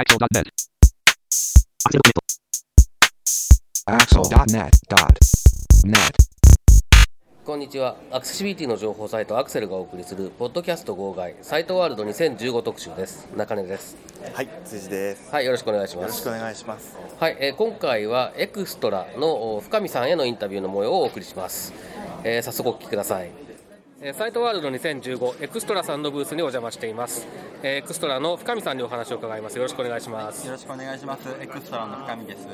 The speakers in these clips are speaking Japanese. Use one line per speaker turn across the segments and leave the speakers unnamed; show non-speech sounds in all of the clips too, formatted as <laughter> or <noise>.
Axel.net.
Axel.net.net.
こんにちは。アクセシビリティの情報サイトアクセルがお送りするポッドキャスト号外サイトワールド2015特集です。中根です。
はい、辻です。
はい、よろしくお願いします
よろしく。お願いします。
はい、えー今回はエクストラのお深見さんへのインタビューの模様をお送りします。えー早速お聞きください。えーサイトワールド2015エクストラさんのブースにお邪魔しています。えーエクストラの深見さんにお話を伺います。よろしくお願いします。
よろしくお願いします。エクストラの深見です。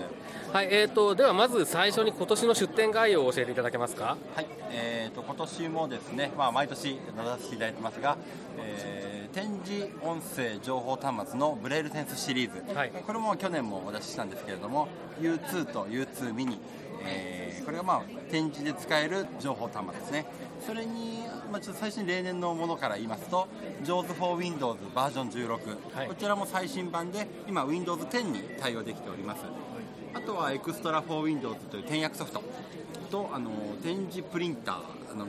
はい、えーとではまず最初に今年の出展概要を教えていただけますか？
はい、えー、と今年もですね、まあ、毎年出させていただいてますが、えー展示音声情報端末のブレイルセンスシリーズ、
はい
これも去年もお出ししたんですけれども U2 と U2 ミニ、えーこれがまあ展示で使える情報端末ですね。それに、まあ、ちょっと最初に例年のものから言いますと JAWS for Windows バージョン16、
はい。
こちらも最新版で今 Windows 10に対応できております。あとはエクストラ for Windows という転訳ソフト。とあの展示プリンターあの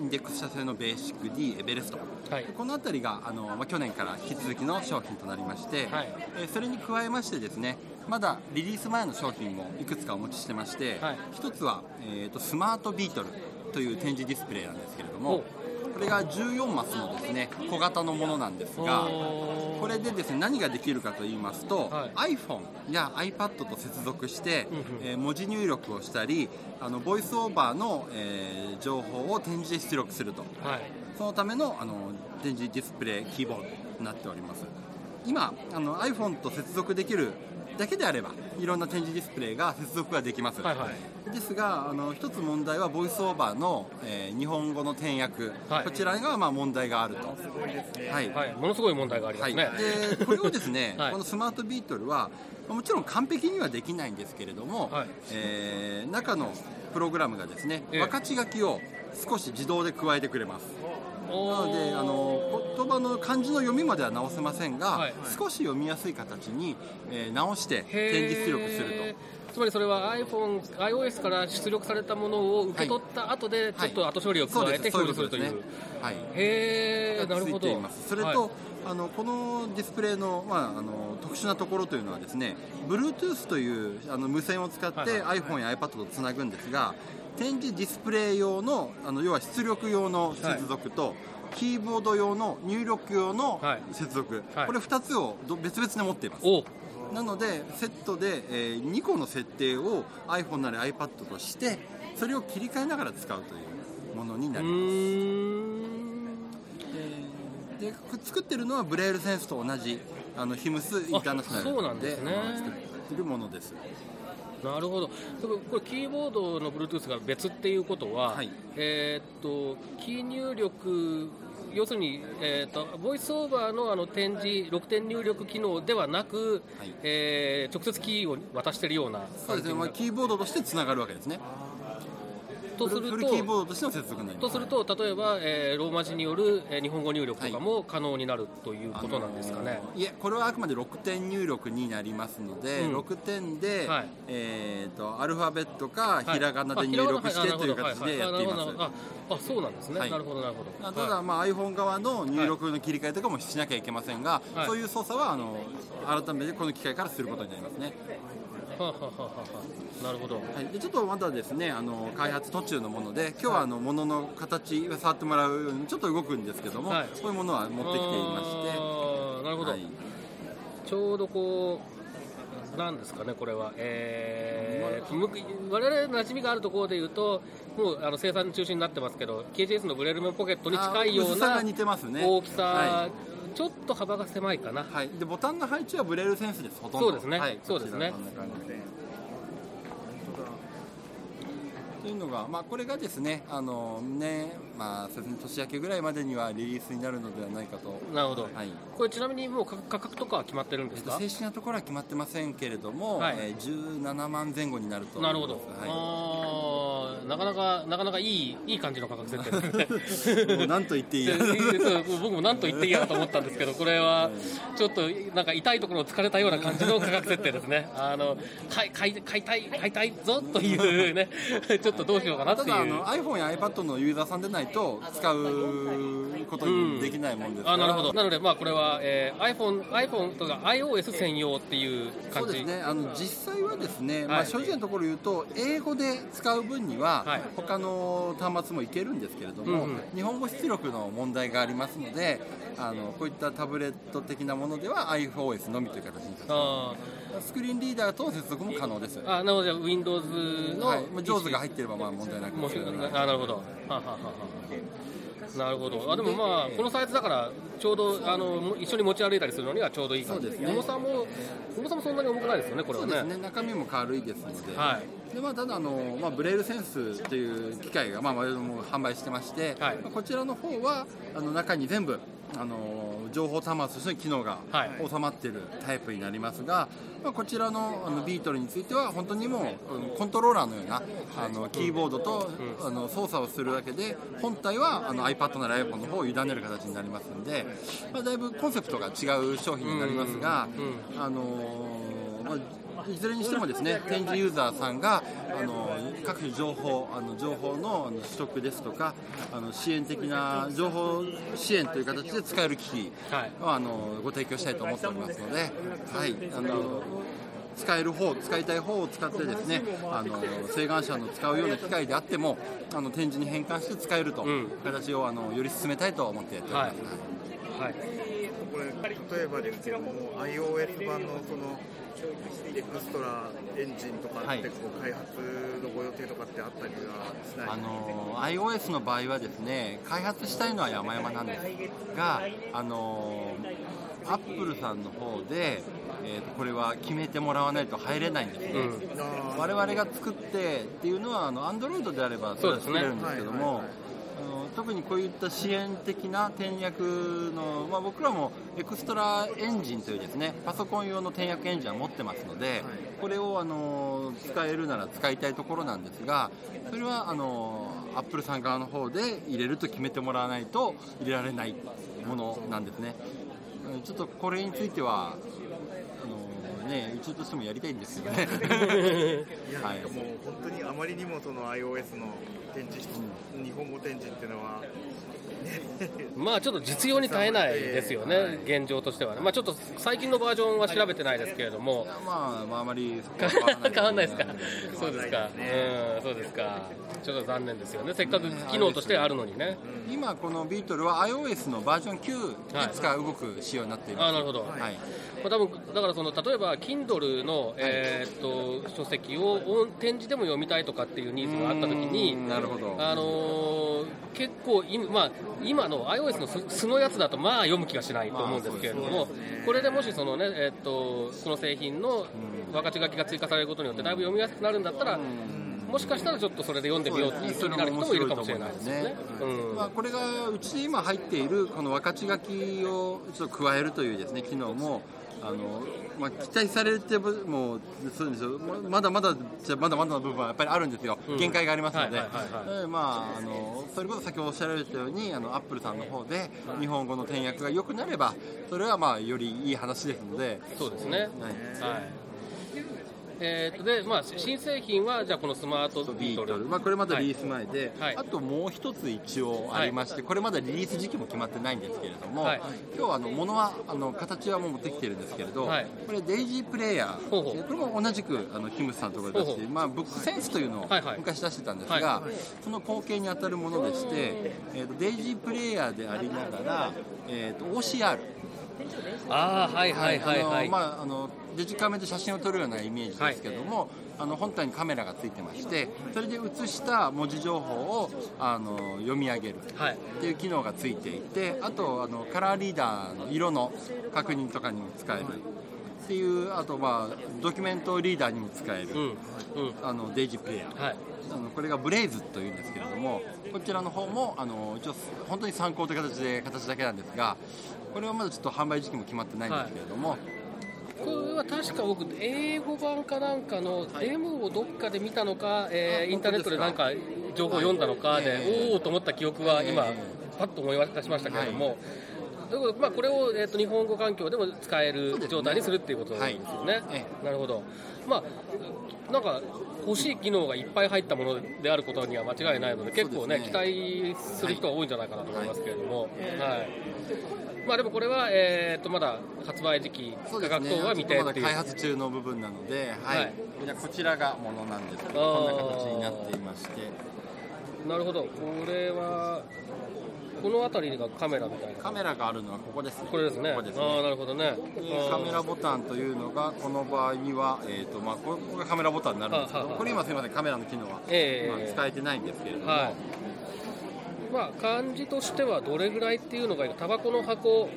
インデックス社製のベーシック D エベレスト、
はい。
この辺りがあの、まあ、去年から引き続きの商品となりまして、
はい。
えーそれに加えましてですねまだリリース前の商品もいくつかお持ちしてまして、
はい。
一つは、えー、とスマートビートルという展示ディスプレイなんですけれど
お。
もこれが14マスのですね小型のものなんですがこれでですね何ができるかと言いますと、
は
iPhone や iPad と接続して、えー文字入力をしたりあのボイスオーバーの、えー情報を展示で出力すると。
はい。
そのためのあの展示ディスプレイキーボードになっております。今あの iPhone と接続できるだけであればいろんな展示ディスプレイが接続ができます、
はいはい。
ですがあの一つ問題はボイスオーバーの、えー日本語の転訳、
はい。
こちらがまあ問題があると。はい、
はい、ものすごい問題がありま
はい、
すね。
でこれをですね、<laughs>
はい。
このスマートビートルはもちろん完璧にはできないんですけれども、
はい。
えー中のプログラムがですね、
ええ。
分かち書きを少し自動で加えてくれますなのであの言葉の漢字の読みまでは直せませんが、
はい。
少し読みやすい形に、えー直して
へー。
展示出力する
つまりそれは iPhone、iOS から出力されたものを受け取った後で、ちょっと後処理を加えて表示するという。
はい。
へー、なるほど。
それと、
はい。
あのこのディスプレイの,、まあ、あの特殊なところというのはですね Bluetooth というあの無線を使って
はいは
iPhone や iPad とつなぐんですが展示ディスプレイ用のあの要は出力用の接続と、キーボード用の入力用の
はい。
接続、
はい。
これ2つをど別々に持っています。
お。
なのでセットで、えー2個の設定を iPhone なり iPad としてそれを切り替えながら使うというものにな
う
ります。で作ってるのはブレールセンスと同じあのヒムスインターナショナル
あそうなんですね。
作ってるものです
なるほど。これキーボードの Bluetooth が別っていうことは、
はい。
えーっとキー入力要するに、えーっとボイスオーバーのあの点字6点入力機能ではなく、
はい。
えー直接キーを渡しているような
そうですね、まあ、キーボードとしてつながるわけですね
とする
フルキーボ
と
ードとしての接続になります。
とすると例えば、えーローマ字による、えー日本語入力とかも可能になるということなんですかね。
い。えこれはあくまで6点入力になりますので、
うん。
6点で、
はい。
えー、とアルファベットか
はい。
ひらがなで入力してという形でやっています。
あああそうなんですね、
はい。
なるほどなるほど。
あただ、まあ、iPhone 側の入力の切り替えとかもしなきゃいけませんが、
はい。
そういう操作はあの改めてこの機械からすることになりますね。
はあはなるほど。
はい、でちょっとまだですねあの開発途中のもので今日はあのものの形を触ってもらうようにちょっと動くんですけども、
はい。
そういうものは持ってきていまして。
なるほど、
はい。
ちょうどこうなんですかねこれは。えー、む我々馴染みがあるところでいうともうあの生産中心になってますけど KJS のブレルメンポケットに近いような
あ薄さが似てますね。
大きさ、
は
ちょっと幅が狭いかな、
はい、でボタンの配置はブレールセンスですほとんど。
そうですね。
はい、
そうですね。
こちらこんな感じでというのが、まあ、これがですねあのね、まあ、そうですね年明けぐらいまでにはリリースになるのではないかと。
なるほど、
はい。
これちなみにもう価価格とかは決まってるんですか、
えっと正式なところは決まってませんけれども、
はい。
えー17万前後になると
なるほど、
はい。
あーなかなかなかなかいいいい感じの価格設定ですね
もう何と言っていいや。<laughs>
僕も何と言っていいやと思ったんですけどこれはちょっとなんか痛いところを突かれたような感じの価格設定ですね。あの買い買い買いたい買いたいぞというね <laughs> ちょっとどうしようかなっていう。
ただあの iPhone や iPad のユーザーさんでないと使うことにできないもんですから、
あなるほど。なのでまあこれは、えー、iPhone, iPhone とか iOS 専用っていう感じ。
そうですね。あの実際はですね、まあ、
はい
正直なところ言うと英語で使う分には、
はい。
他の端末もいけるんですけれども、
うんうん。
日本語出力の問題がありますのであのこういったタブレット的なものでは iPhoneOS のみという形にさせて
あ
スクリーンリーダーと接続も可能です。
ーあなので Windows の、
はい、まあ上手が入っていればまあ問題なく
なるほど。はあはあはあはあなるほど。あでもまあこのサイズだからちょうどあの一緒に持ち歩いたりするのにはちょうどいい感じ
ですね。
重さも重さもそんなに重くないですよねこれはね。
そうですね。中身も軽いですので,、
はい。
でまあ、ただあの、まあ、ブレイルセンスという機械が、まあ、我々も販売してまして、
はい。
まあこちらの方はあの中に全部あの情報端末としての機能が
はい。
収まっているタイプになりますが、まあ、こちらのあのビートルについては本当にもうコントローラーのようなあのキーボードと、あの操作をするだけで本体はあの iPad なら iPhone の方を委ねる形になりますので、まあ、だいぶコンセプトが違う商品になりますが、あのまあいずれにしてもですね展示ユーザーさんがあの各種情報あの情報の取得ですとかあの支援的な情報支援という形で使える機器
はい。
をあのご提供したいと思っておりますので、はい、あの使える方使いたい方を使ってですねあの請願者の使うような機械であってもあの展示に変換して使えると
うん
いう形をあのより進めたいと思ってやっております。
はい
これ例えばですけども iOS 版のそのエクストラエンジンとか
はい。
ってこう開発のご予定とかってあったりはしない？
あの iOS の場合はですね開発したいのは山々なんですがあのアップルさんの方で、えーとこれは決めてもらわないと入れないんですね、
うん。
我々が作ってっていうのはあの Android であればそれは作れるんですけども、
そうですねはいはい。
あの特にこういった支援的な転訳の、まあ、僕らもエクストラエンジンというですねパソコン用の転訳エンジンは持ってますので、これをあの使えるなら使いたいところなんですがそれはあのアップルさん側の方で入れると決めてもらわないと入れられないものなんですね。うんちょっとこれについてはあのね、一応としてもやりたいんですけどね。<laughs>
いや
はい
もう本当にあまりにもその iOS の展示、日本語展示っていうのは。
まあちょっと実用に耐えないですよね、現状としては。ね、まあ、ちょっと最近のバージョンは調べてないですけれども、
まあ、まあ、あまり
変わんないですか、
うん
そうですか、うん、そうですか、ちょっと残念ですよね、せっかく機能としてあるのにね、
今、このビートルは iOS のバージョン9で使う動く仕様になっています。
あなるほど、
はい。
まあ、多分だからその例えば Kindle の、えーっと書籍を音展示でも読みたいとかっていうニーズがあったときに
うんなるほど。
あのー結構今,、まあ、今の iOS の素素のやつだとまあ読む気がしないと思うんですけれども、これでもしその、ねえーっとこの製品の分かち書きが追加されることによってだいぶ読みやすくなるんだったら、もしかしたらちょっとそれで読んでみようっていう気になる人もいるかもしれないですよね。うん。
まあ、これがうちで今入っているこの分かち書きをちょっと加えるというですね機能もあの、まあ、期待されてもうそうですよ。ままだまだじゃまだまだの部分はやっぱりあるんですよ、
うん。
限界がありますので、それこそ先ほどおっしゃられたようにあのアップルさんの方で日本語の転訳が良くなればそれはまあよりいい話ですので。
そうですね。
はい。
はい。えーとで、まあ、新製品は、じゃあこのスマートビートル。
まあ、これまだリリース前で、
はい。
あともう一つ一応ありまして、これまだリリース時期も決まってないんですけれども、
はい。
今日はあの物はあの形はもう持ってきてるんですけれど、
はい。
これデイジープレイヤー。
ほうほう。
これも同じくあのヒムスさんのところで出してまあ、ブックセンスというのを
はいはい。
昔出してたんですが、
は
その後継に当たるものでして、えーとデイジープレイヤーでありながら、えーと OCR
ああ、はいはいはいはい。
あのまあ、あのデジカメで写真を撮るようなイメージですけども、あの本体にカメラがついてましてそれで写した文字情報をあの読み上げる
はい。
っていう機能がついていてあとあのカラーリーダーの色の確認とかにも使えるっていうあと、まあ、ドキュメントリーダーにも使える、
うん。うん。
あのデイジープレイヤー、
はい。
あのこれがブレイズというんですけれどもこちらの方もあの一応本当に参考という形で形だけなんですがこれはまだちょっと販売時期も決まってないんですけれども、
これは確か僕、英語版かなんかのデモをどっかで見たのか、えーインターネットでなんか情報を読んだのかで、
え。
おおと思った記憶は今
え、
パッと思い出しましたけれども、まあ、これを、えー、と日本語環境でも使える状態にするっていうことなんですよね。なるほど、まあ、なんか欲しい機能がいっぱい入ったものであることには間違いないので、結構ね、期待する人は多いんじゃないかなと思いますけれども。はいまあ、でもこれは、えー、とまだ発売時期、価格
そうですね。
等は未定
ま
っていう
だ開発中の部分なので、はい。
はい。
こちらがものなんですけどこんな形になっていまして。
なるほど、これは、この辺りがカメラみたいな、
カメラがあるのはここですね。
これですね、
ここですね。
ああ、なるほどね、
でカメラボタンというのがこの場合には、えーとまあ、ここがカメラボタンになるんですけどこれ今すみませんカメラの機能は、
ええ。
まあ、使えてないんですけれども、
はいまあ、感じとしてはどれぐらいっていうのがいいタバコの箱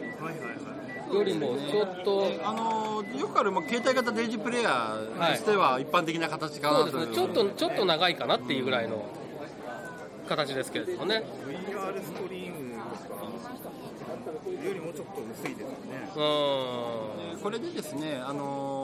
よりもちょっと、
あのーよくある、まあ、携帯型デジプレイヤーとしては一般的な形かなと
そうですね、ちょっとちょっと長いかなっていうぐらいの形ですけれどもね。
VR ストリームよりもちょっと薄いですよね。
う
これでですね、あのー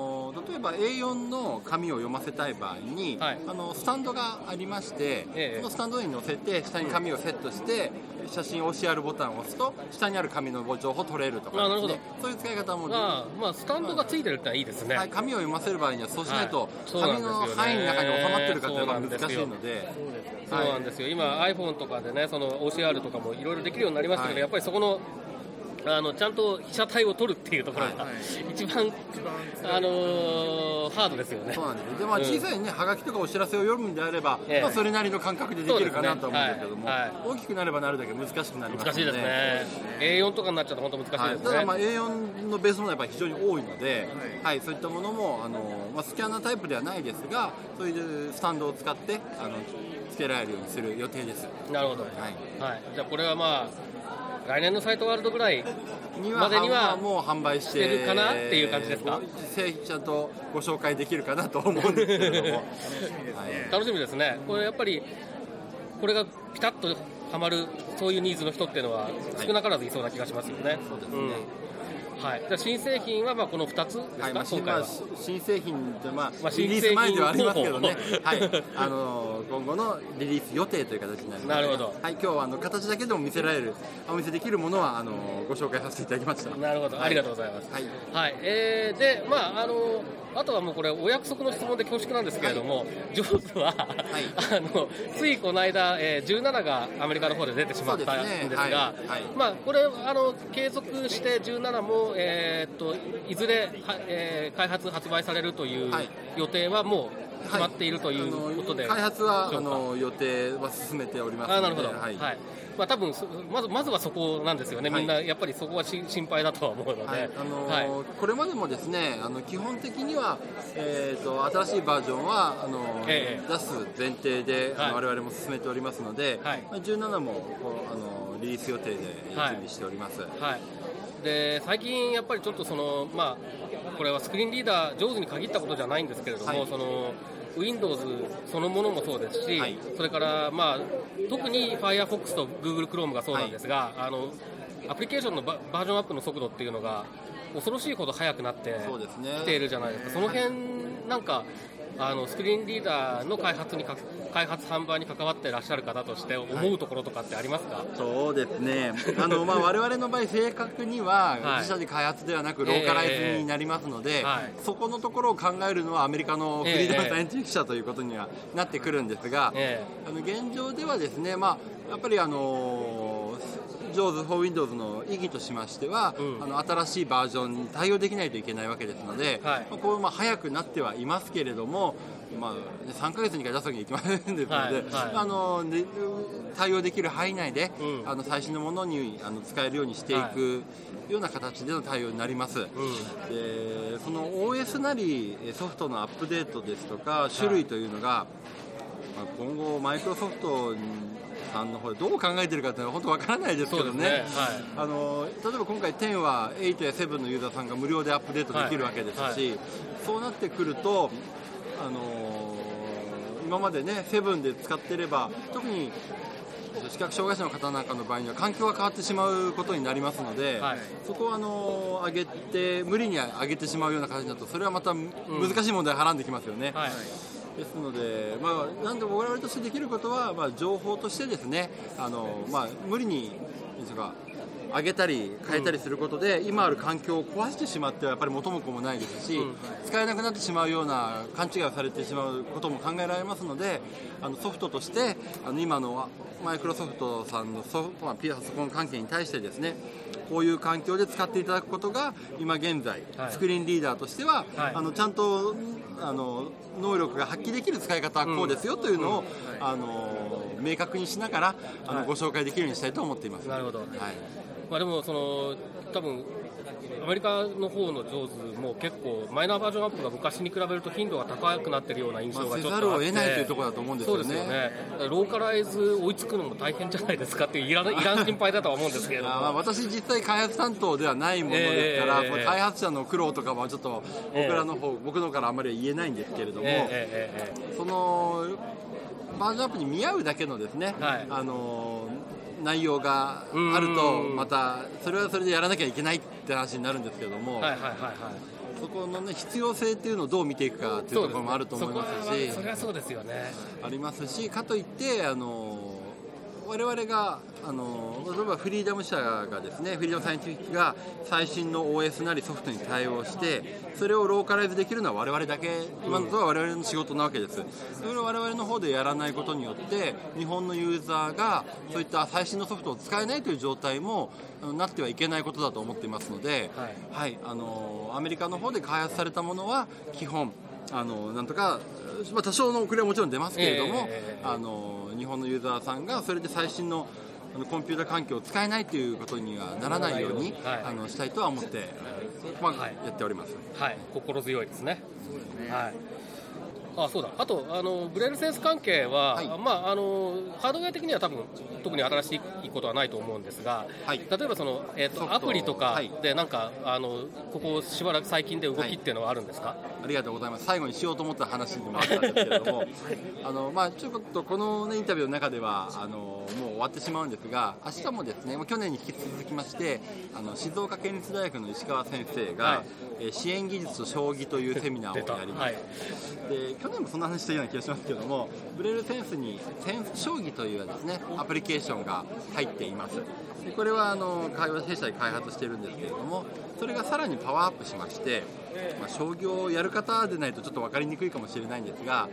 例えば A4 の紙を読ませたい場合に、
はい。
あのスタンドがありまして、
ええ。
そのスタンドに載せて下に紙をセットして写真 OCR ボタンを押すと下にある紙の情報を取れるとか
あなるほど。
そういう使い方も
あ、まあ、スタンドがついてるってのはいいですね。
はい、紙を読ませる場合にはそうしないと、紙の範囲の中に収まってるかというのが難しいので。
そうなんですよ、今、iPhone とかでね、その OCR とかもいろいろできるようになりましたけど、
はい。
やっぱりそこのあのちゃんと被写体を撮るっていうところが、
はい
一番、あのーハードですよね。
そうなんですで、まあ、
うん
小さいね、はがきとかお知らせを読むんであれば、
ええ。
まあ、それなりの感覚でできるかなと思うんですけども、
ねはい
大きくなればなるだけ難しくなりますので
難しいですね、A4 とかになっちゃうと本当難しいですね。
はい、ただまあ A4 のベースもやっぱり非常に多いので、はいそういったものもあの、まあ、スキャナータイプではないですがそういうスタンドを使ってあのつけられるようにする予定です。
なるほど、
はい。
はい、じゃあこれはまあ来年のサイトワールドぐらい
に
までには
もう販売して
るかなっていう感じですか？
ご製品ちゃんとご紹介できるかなと思うんですけれども、は <laughs> い
楽しみですね、これやっぱりこれがピタッとはまるそういうニーズの人っていうのは少なからずいそうな気がしますよね。
そうですね。
んはい、じゃあ新製品はまあこの2つですか、
はいまあ、
今回は。
新製品って、まあ
まあ
リリース前ではありますけどね。はい、あの今後のリリース予定という形になります。
なるほど。
はい、今日はあの形だけでも見せられるお見せできるものはあのご紹介させていただきました。
なるほど、ありがとうございます。
はい。
はい、えーで、まあ、あの、あとはもうこれ、お約束の質問で恐縮なんですけれども、ジョーズは、あの、ついこの間、えー17がアメリカの方で出てしまったん
ですね
ですが、
はい。はい。
まあ、これ、あの、継続して17も、えーっと、いずれ、はえー開発、発売されるという
はい。
予定はもう決まっているとい
あ
うことで、
の開発はあの予定は進めておりますので
あなるほど、
は
はい。いまあ多分そまずまずはそこなんですよね、
はい。
みんなやっぱりそこはし心配だとは思うので、
はい。あの
はい。
これまでもですねあの基本的には、えー、と新しいバージョンはあの、
ええ。
出す前提で、あの
はい。
我々も進めておりますので、
はい。
まあ17もこうあのリリース予定で準
はい
備しております。
はい、で最近、やっぱりちょっとその、まあ、これはスクリーンリーダー、上手に限ったことじゃないんですけれども、
はい。
その Windows そのものもそうですし、
はい。
それから、まあ、特に Firefox と Google Chrome がそうなんですが、あのアプリケーションのババージョンアップの速度っていうのが恐ろしいほど速くなってきているじゃないですか、その辺なんかあのスクリーンリーダーの開発にか開発販売に関わっていらっしゃる方として思うところとかってありますか、
そうですね、あのまあ、<laughs> 我々の場合、正確には
はい。
自社で開発ではなく、ローカライズになりますので、そこのところを考えるのはアメリカの Freedom Scientific 社ということにはなってくるんですが、
え
あの現状ではですね、まあ、やっぱりあの JAWS for Windows の意義としましては、
うん。
あの新しいバージョンに対応できないといけないわけですので、
はい。
まあ、こうまあ早くなってはいますけれども、まあ、3ヶ月に1回出すわけにいきませんですので、
はい。はい。
あので対応できる範囲内で、
うん。
あの最新のものにあの使えるようにしていくような形での対応になります。
うん。
でその OS なりえソフトのアップデートですとか種類というのが、まあ、今後マイクロソフトさんの方でどう考えてるかっていうのは本当わからないですけどね。
ね。はい。
あの例えば今回10は8や7のユーザーさんが無料でアップデートできるわけですし、
はい。は
そうなってくるとあの今までね7で使ってれば特に視覚障害者の方なんかの場合には環境が変わってしまうことになりますので、
はい。
そこはあの上げて無理に上げてしまうような形だとそれはまた難しい問題をはらんできますよね。
はい
ですので、まあ、なんで我々としてできることは、まあ、情報としてですねあの、まあ、無理にですか上げたり変えたりすることで、今ある環境を壊してしまってはやっぱり元も子もないですし、
うん。
使えなくなってしまうような勘違いをされてしまうことも考えられますのであのソフトとしてあの今のマイクロソフトさんのソフト、まあ、パソコン関係に対してですねこういう環境で使っていただくことが今現在、
はい。
スクリーンリーダーとしては、
はい。
あのちゃんとあの能力が発揮できる使い方はこうですよというのを、あの明確にしながらあの、
はい。
ご紹介できるようにしたいと思っています。
なるほど。
はい
まあ、でもその多分アメリカの方の上手も結構マイナーバージョンアップが昔に比べると頻度が高くなってるような印象が
まあ、せ
ちょっとあって、
ざるを得ないというところだと思うんですよね。
そうですよね。ローカライズ追いつくのも大変じゃないですかっていういらない <laughs> いらん心配だとは思うんですけれど
まあ私、実際開発担当ではないものですから、
ええ
まあ開発者の苦労とかはちょっと僕らの方、僕のからあまりは言えないんですけれども、
えええええ。
そのバージョンアップに見合うだけのですね、
はい。
あの内容があると、
うん。
またそれはそれでやらなきゃいけないって話になるんですけれども、
えはいはいはいはい。
そこの、ね、必要性っていうのをどう見ていくかっていうところもあると思いますし。
それはそうですよね。
ありますしかといってあの我々があの例えばフリーダム社がですねフリーダムサイエンティフィックが最新の OS なりソフトに対応してそれをローカライズできるのは我々だけ。今のところは我々の仕事なわけです。それを我々の方でやらないことによって日本のユーザーがそういった最新のソフトを使えないという状態もなってはいけないことだと思っていますので、
はい。
はい、あのアメリカの方で開発されたものは基本あのなんとか、まあ、多少の遅れはもちろん出ますけれども、
ええ
あの日本のユーザーさんがそれで最新のあのコンピュータ環境を使えないということにはならないように、
はい。
あのしたいとは思って、まあ
はい
やっております。
はい。心強いですね。はいあそうだ。あとあのブレールセンス関係は、
はい。
まあ、あのハードウェア的には多分特に新しいことはないと思うんですが、
はい。
例えばその、えー、とアプリとか
はい。
でなんか、あのここしばらく最近で動きっていうのはあるんですか、
ありがとうございます。最後にしようと思った話でもあったんですけれども、あのまあちょっとこの、ね、インタビューの中ではあのもう終わってしまうんですが、明日もですね、もう去年に引き続きまして、あの静岡県立大学の石川先生が、
はい。
えー支援技術と将棋というセミナーをやります。
はい。
で去年もそんな話したような気がしますけどもブレールセンスにセンス将棋というですねアプリケーションが入っています。でこれはあの会話弊社で開発しているんですけれどもそれがさらにパワーアップしまして、まあ、将棋をやる方でないとちょっと分かりにくいかもしれないんですが、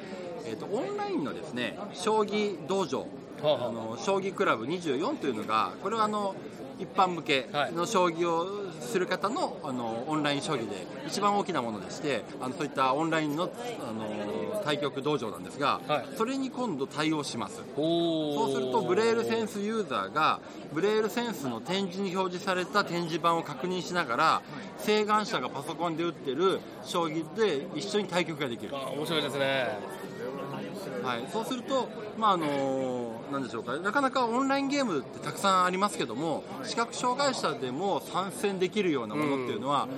えー、とオンラインのですね将棋道場
ああ。
の将棋クラブ24というのがこれはあの一般向けの将棋をする方のあのオンライン将棋で一番大きなものでしてあのそういったオンラインのあの対局道場なんですが、
はい。
それに今度対応します。
お
そうするとブレールセンスユーザーがブレールセンスの展示に表示された展示板を確認しながら請願者がパソコンで打ってる将棋で一緒に対局ができる。
あ面白いですね。
はい、そうすると、まああのなんでしょうか、なかなかオンラインゲームってたくさんありますけども、視覚障害者でも参戦できるようなものっていうのは、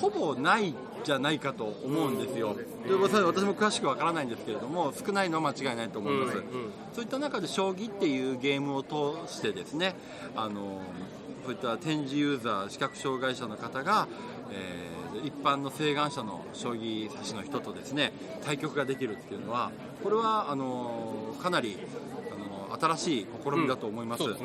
ほぼないじゃないかと思うんですよ。うことで私も詳しくわからないんですけれども、少ないのは間違いないと思います。
うんうん
そういった中で将棋っていうゲームを通してですね、あのそういった展示ユーザー、視覚障害者の方が、えー一般の請願者の将棋指しの人とですね対局ができるっていうのはこれはあのかなりあの新しい試みだと思います。
そう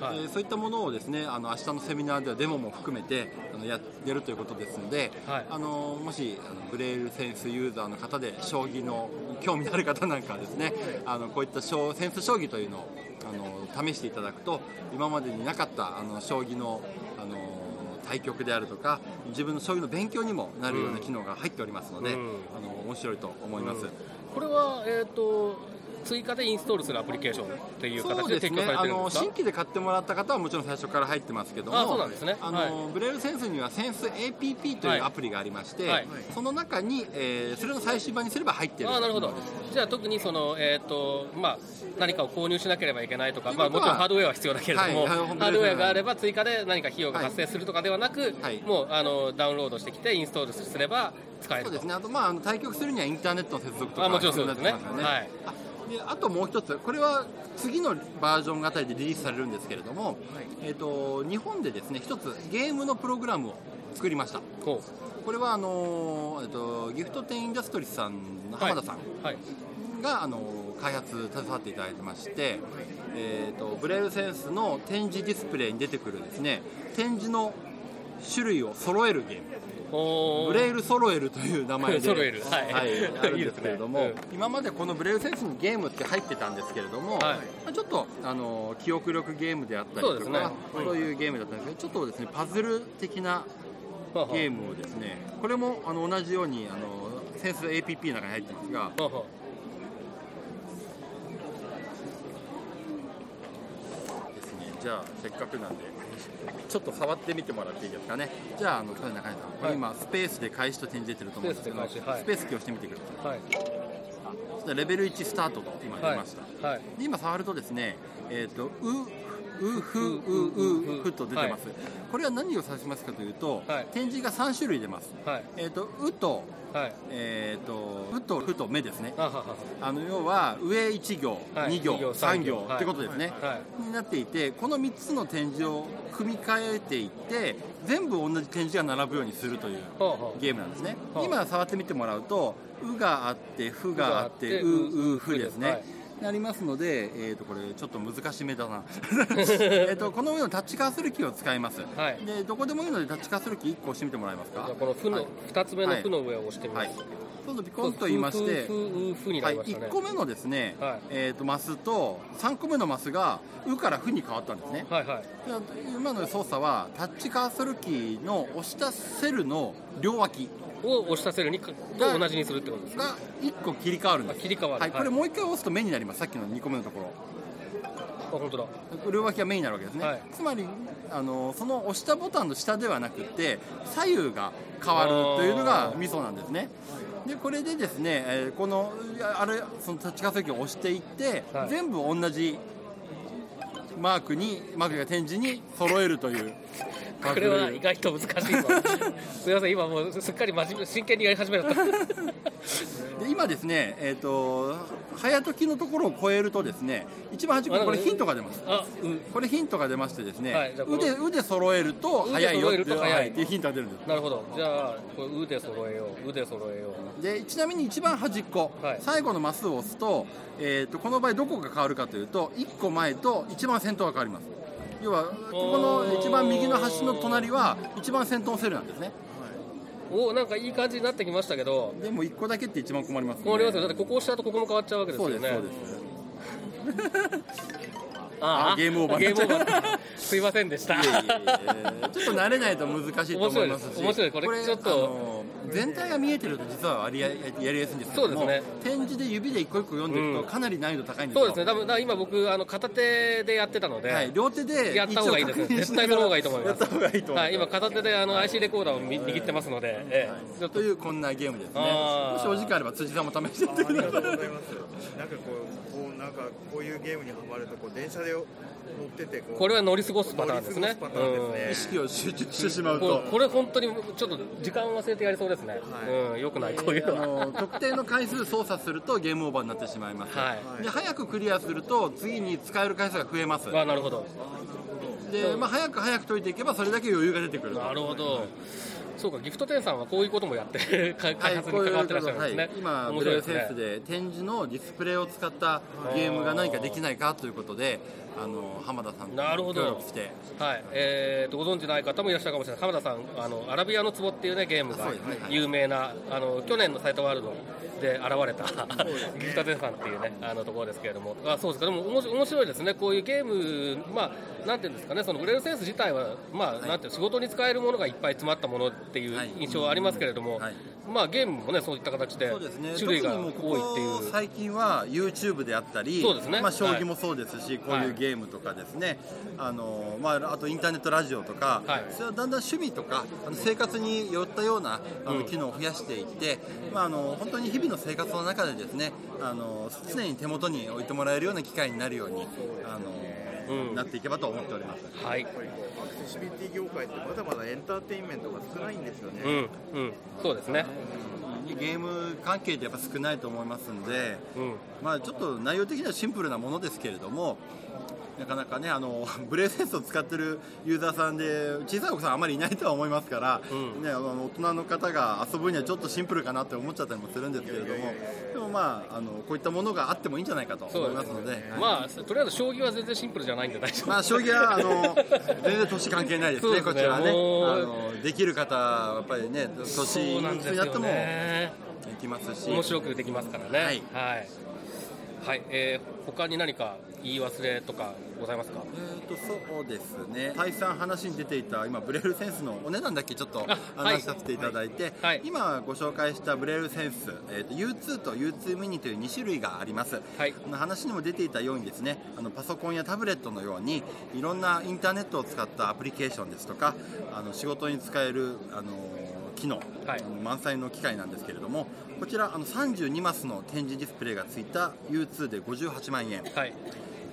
はい。
でそういったものをですねあの明日のセミナーではデモも含めてあのややるということですので、
はい。
あのもしあのブレールセンスユーザーの方で将棋の興味のある方なんかはですねあのこういった将センス将棋というのをあの試していただくと今までになかったあの将棋のあの対局であるとか自分の将棋の勉強にもなるような機能が入っておりますので、
うん。
あの面白いと思います。
これは、えー、と追加でインストールするアプリケーションっていう形で提供されてるんですか？
の新規で買ってもらった方はもちろん最初から入ってますけども。
あそうなんですね。
あの
はい。
ブレールセンスにはセンス APP というアプリがありまして、
はい。
その中に、えーそれの最終版にすれば入ってる。
あーなるほど。じゃあ特にその、えーとまあ、何かを購入しなければいけないとか、まあ、もちろんハードウェアは必要だけれども、
はい
ハードウェアがあれば追加で何か費用が発生するとかではなく、
はい。
もうあのダウンロードしてきてインストールすれば使えると。
そうですね。あと、まあ、対局するにはインターネットの接続とか
あもちろんそうですね。
必要になってきますよ
はい。
あであともう一つこれは次のバージョンあたりでリリースされるんですけれども、えー、と日本でですね一つゲームのプログラムを作りました。
ほ
これはあのーえっとギフトテンインダストリーさんの
う
浜田さん
はい。
が、あのー開発携わっていただいてまして、えー、とブレイルセンスの展示ディスプレイに出てくるですね展示の種類を揃えるゲームブレイル揃えるという名前で。
揃えるはい。
あるんですけれども
いいですね。
今までこのブレイルセンスにゲームって入ってたんですけれども、
はい。
まあちょっとあの記憶力ゲームであったりとか
そうね。
そういうゲームだったんですけどちょっとですねパズル的な
はは。
ゲームをですねこれもあの同じようにあのセンス APP の中に入ってますが
はは。
ですね。じゃあせっかくなんでちょっと触ってみてもらっていいですかね。じゃああの中谷さんこれ今スペースで開始と展示出てると思うんですけど
スペースで開始はい。
スペースキーを押してみてください。
はい。
レベル1スタートと今出ました、
はい。
で今触るとですねえっ、とううふううふと出てます、これは何を指しますかというと、
はい
展示が3種類出ます
はい
えっ、とうと
はい
えっ、とうとふと目ですね
あ
の要は上1行、
はい
2行
二行
3
三行
行ってことですね、
は
になっていてこの3つの展示を組み替えていって全部同じ展示が並ぶようにするというゲームなんですね、今触ってみてもらうと「う」があって「ふ」があって「う」「う」「ふ」ですね、なりますので、えー、とこれちょっと難しめだな。<laughs> えとこの上のタッチカーソルキーを使います、
はい。
でどこでもいいのでタッチカーソルキー1個押してみてもらえますか？
この「ふ」の
はい。
二つ目の「ふ」の上を押してみます。
はい。そうするとピコンと言いましてはい、
りましたね。
1個目のですね、
はい。
えー、とマスと3個目のマスが「う」から「ふ」に変わったんですね。
はいはい。
で今の操作はタッチカーソルキーの押したセルの両脇
を押したセルにかと同じにするってことですか？
が1個切り替わるんです。
あ切り替わる。
はい、
はい。
これもう1回押すと目になります。さっきの2個目のところ。
あ本当だ。
両脇が目になるわけですね、
はい。
つまりあのその押したボタンの下ではなくって左右が変わるというのがミソなんですね。でこれでですね、えーこのあれそのタッチカーソルキーを押していって、
はい。
全部同じマークにマークが展示に揃えるという
これは意外と難しいぞ。<laughs> すみません今もうすっかり真面目真剣にやり始めちゃった
で今ですね、えー、と早時のところを超えるとですね一番端っこにこれヒントが出ます。
あうん。
これヒントが出ましてですね、
はい
腕腕揃えると早いよっていうヒントが出るんです。
なるほど。じゃあこれ腕揃えよう腕揃えよう。
でちなみに一番端っこ、
はい。
最後のマスを押すと,、えー、とこの場合どこが変わるかというと1個前と一番先頭が変わります要はここの一番右の端の隣は一番先頭のセルなんですね。
おなんかいい感じになってきましたけど。
でも1個だけって一番困りますね。
困りますよ。だってここ押した後ここも変わっちゃうわけですよね。
そうですそうです。<laughs>
あ
あゲームオーバー。
ゲームオーバー。すいませんでした。
いえいえいえ。ちょっと慣れないと難しいと思いますし。
面白いこれちょっと
全体が見えてると実はやりややりやすいんですけども
そうですね。
展示で指で一個一個読んでいく
うん。
とかなり難易度高いんですよ。
そうですね。多分だから今僕あの片手でやってたので、
はい、両手で
やった方がいいです。ね絶対その方がいいと思います。
やった方がいいと思います、
はい、今片手であの IC レコーダーをみ握ってますので、ええ。ちょっと
というこんなゲームですね。もしお時間あれば辻さんも試してみてください。
ありがとうございます。なんかこう、こういうゲームにハマるとこう電車で乗っててこ
れは乗り過ごすパターンですね。
乗り過ごすパターンですね。
意識を集中してしまう
と。れこれ本当にちょっと時間忘れてやりそうですね、
はい。
うんよくないこういうの
あ
は
の特定の回数操作するとゲームオーバーになってしまいます、
はい。
で早くクリアすると次に使える回数が増えます。
あなるほど。
で、まあ、早く早く解いていけばそれだけ余裕が出てくる
なるほどそうかギフト店さんはこういうこともやって開
はい、
発に関わってらっしゃるん
はい
ですね、
今、ブ
面白いですね。
レイルセンスで展示のディスプレイを使ったゲームが何かできないかということで、あの浜田さんと
なるほど。
協力して、
はい。えー、とご存知ない方もいらっしゃるかもしれない浜田さんあのアラビアの壺っていうねゲームが有名なあの去年のサイトワールドで現れたギフタテンさんっていうねあのところですけれども。あそうですか。でもおもし面白いですね。こういうゲームまあなんていうんですかね。そのブレルセンス自体はまあ、なんていう仕事に使えるものがいっぱい詰まったものっていう
はい。
印象はありますけれども、
はい
まあゲームもねそういった形で
そうですね、
種類が多いっていう。
ここ最近は YouTube であったり、
そうですね。
まあ、将棋もそうですし、こういうゲームとかですね、あのまあ、あとインターネットラジオとか、
はい。
それはだんだん趣味とかあの生活に寄ったようなあ
うん。
の機能を増やしていって、まあ、あの本当に日々の生活の中でですねあの常に手元に置いてもらえるような機会になるようにあの、
うん。
なっていけばと思っております。
はい
セシビリティ業界ってまだまだエンターテインメントが少ないんですよね。
うんうん。そうですね。
直ゲーム関係ってやっぱ少ないと思いますんで、
うん。
まあ、ちょっと内容的にはシンプルなものですけれどもなかなかねあの <laughs> ブレイセンスを使ってるユーザーさんで小さいお子さんあまりいないとは思いますから、
うん。
ね、あの大人の方が遊ぶにはちょっとシンプルかなって思っちゃったりもするんですけれどもでもまああのこういったものがあってもいいんじゃないかと思いますので。
まあとりあえず将棋は全然シンプルじゃないんで大丈夫。
まあ、将棋はあの全然年関係ないですね、
ね。
こちらはね。あの、できる方はやっぱりね、年になってもで
ね
きますし、
面白くできますからね。
はい。
はい、はいえー他に何か言い忘れとかございますか？
えーとそうですね、再三話に出ていた、今、ブレールセンスのお値段だけちょっと話させていただいて、
はい。
今ご紹介したブレールセンス、えーと U2 と U2 ミニという2種類があります。
はい。
この話にも出ていたようにですねあのパソコンやタブレットのようにいろんなインターネットを使ったアプリケーションですとかあの仕事に使えるあの機能、
はい。
満載の機械なんですけれどもこちらあの32マスの展示ディスプレイがついた U2 で58万円。
はい。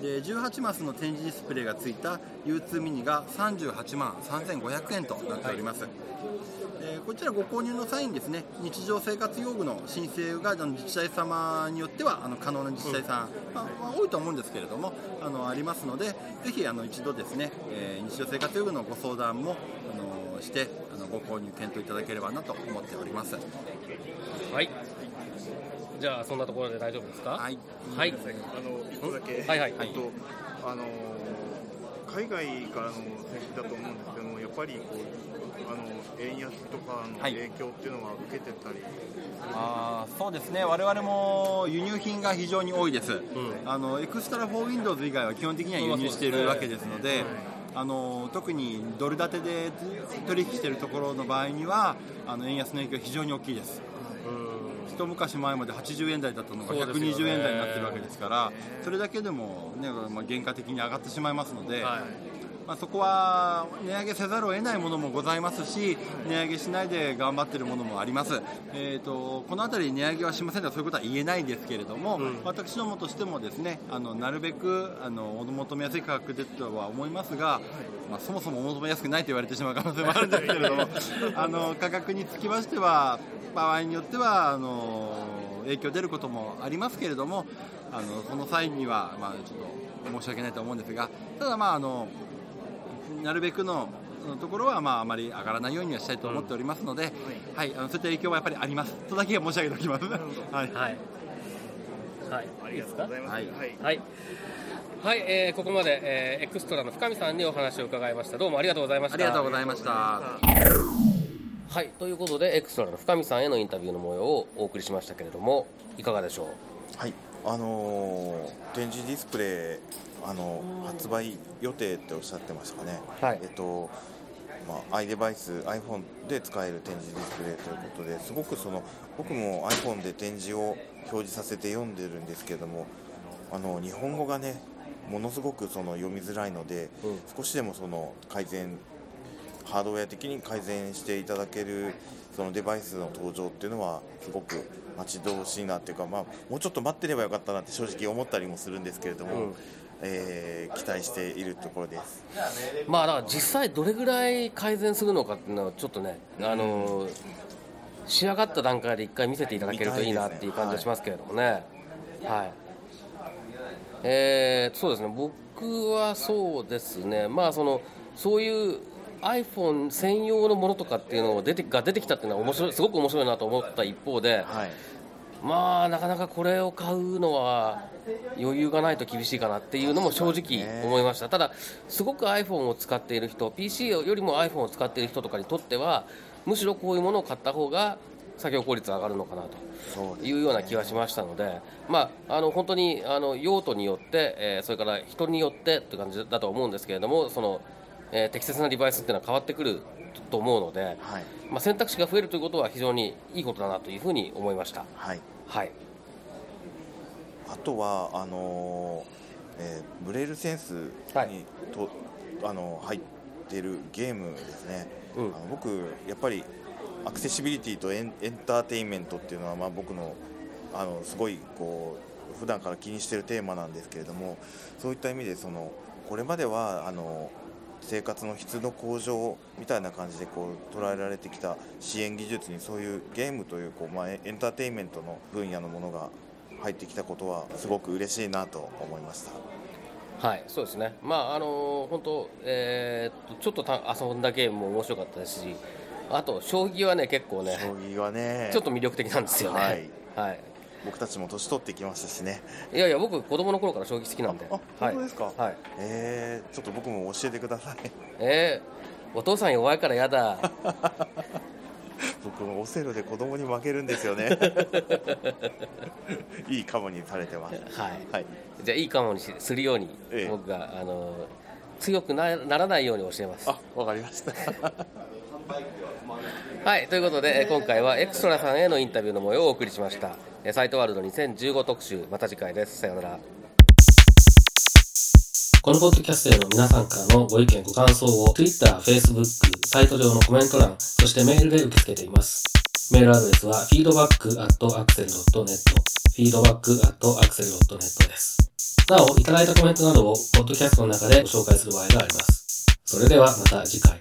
で18マスの展示ディスプレイがついた U2 ミニが38万3500円となっております、でこちらご購入の際にですね日常生活用具の申請があの自治体様によってはあの可能な自治体さん、まあまあ多いと思うんですけれどもあのありますのでぜひあの一度ですね、えー日常生活用具のご相談もしてあのご購入検討いただければなと思っております。
はい。じゃあそんなところで大丈夫ですか？
はい。
はい。
あの一個だけ、
はいはい。
えっとあの海外からの選手だと思うんですけども、やっぱりこうあの円安とかの
はい。
影響っていうのは受けてたり、
あーそうですね、我々も輸入品が非常に多いです、
ん。
あの EXTRA for Windows 以外は基本的には輸入しているわけですので、あの特にドル建てで取引しているところの場合には、あの円安の影響、非常に大きいです。一昔前まで80円台だったのが
そうですよね。
120円台になってるわけですから、それだけでも、ねまあ、原価的に上がってしまいますので、
はい
まあ、そこは値上げせざるを得ないものもございますし値上げしないで頑張っているものもあります、えー、とこの辺り値上げはしませんとはそういうことは言えないですけれども、私どもとしてもですねあのなるべくあのお求めやすい価格でとは思いますが、まあ、そもそもお求めやすくないと言われてしまう可能性もあるんですけれどもあの価格につきましては場合によってはあの影響出ることもありますけれどもあのその際には、まあ、ちょっと申し訳ないと思うんですがただまああのなるべくのところは、まあ、あまり上がらないようにはしたいと思っておりますので、はい、あのそういった影響はやっぱりあります。とだけは申し上げておきます。はい。
はい。はい。
ありがとうございます。
はい。
はい。
はい、はいえーここまで、えーエクストラの深見さんにお話を伺いました。どうもありがとうございました。
ありがとうございました。
はい。ということでエクストラの深見さんへのインタビューの模様をお送りしましたけれどもいかがでしょ
はい、あのー展示ディスプレイ、あの発売予定っておっしゃってましたかね。
はい。
えっと、まあ、iDevice、iPhone で使える展示ディスプレイということで、すごくその僕も iPhone で展示を表示させて読んでるんですけども、あの日本語がね、ものすごくその読みづらいので、
うん。
少しでもその改善ハードウェア的に改善していただけるそのデバイスの登場っていうのはすごく待ち遠しいなっていうか、まあ、もうちょっと待ってればよかったなって正直思ったりもするんですけれども、
うん
えー期待しているところです。
うまあだから実際どれぐらい改善するのかっていうのはちょっとね、あのー仕上がった段階で一回見せていただけるといいなっていう感じがしますけれどもね。はい、えーそうですね。僕はそうですね。まあそのそういう iPhone 専用のものとかっていうのを出てが出てきたっていうのは面白いすごく面白いなと思った一方で、
はい
まあなかなかこれを買うのは余裕がないと厳しいかなっていうのも正直思いました、ただすごく iPhone を使っている人 PC よりも iPhone を使っている人とかにとってはむしろこういうものを買った方が作業効率上がるのかなというような気はしましたので、まあ、あの本当にあの用途によって、えーそれから人によってという感じだと思うんですけれどもその、えー適切なデバイスっていうのは変わってくると思うので、
はい。
まあ、選択肢が増えるということは非常にいいことだなというふうに思いました。
はい。
はい。
あとはあのーえーブレイルセンスに
はい。
と、あの入ってるゲームですね、
うん。
あの僕やっぱりアクセシビリティとエンエンターテインメントっていうのは、まあ、僕のあのすごいこう普段から気にしてるテーマなんですけれどもそういった意味でそのこれまではあの生活の質の向上みたいな感じでこう捉えられてきた支援技術にそういうゲームというこう、まあ、エンターテインメントの分野のものが入ってきたことはすごく嬉しいなと思いました。
はいそうですね。まああの本当えー、ちょっとた遊んだゲームも面白かったですしあと将棋はね結構ね
将棋はね
ちょっと魅力的なんですよね。
はい、
はい、
僕たちも年取ってきましたしね。
いやいや僕子供の頃から将棋好きなんで。
あ本当ですか、
はい、
えー、ちょっと僕も教えてください。
えー、お父さん弱いからやだ。
僕もオセロで子供に負けるんですよね。<laughs> いいカモにされてます。
はい、
はい。
じゃあいいかもにしするように、
ええ。
僕があの強くなならないように教えます。
あわかりました。<laughs>
はいということでえ今回はエクストラさんへのインタビューの模様をお送りしました。えサイトワールド2015特集。また次回です。さようなら。このポッドキャストへの皆さんからのご意見ご感想を Twitter、Facebook、サイト上のコメント欄そしてメールで受け付けています。メールアドレスは feedback.axel.net feedback.axel.net です。なお、いただいたコメントなどを、ポッドキャストの中でご紹介する場合があります。それではまた次回。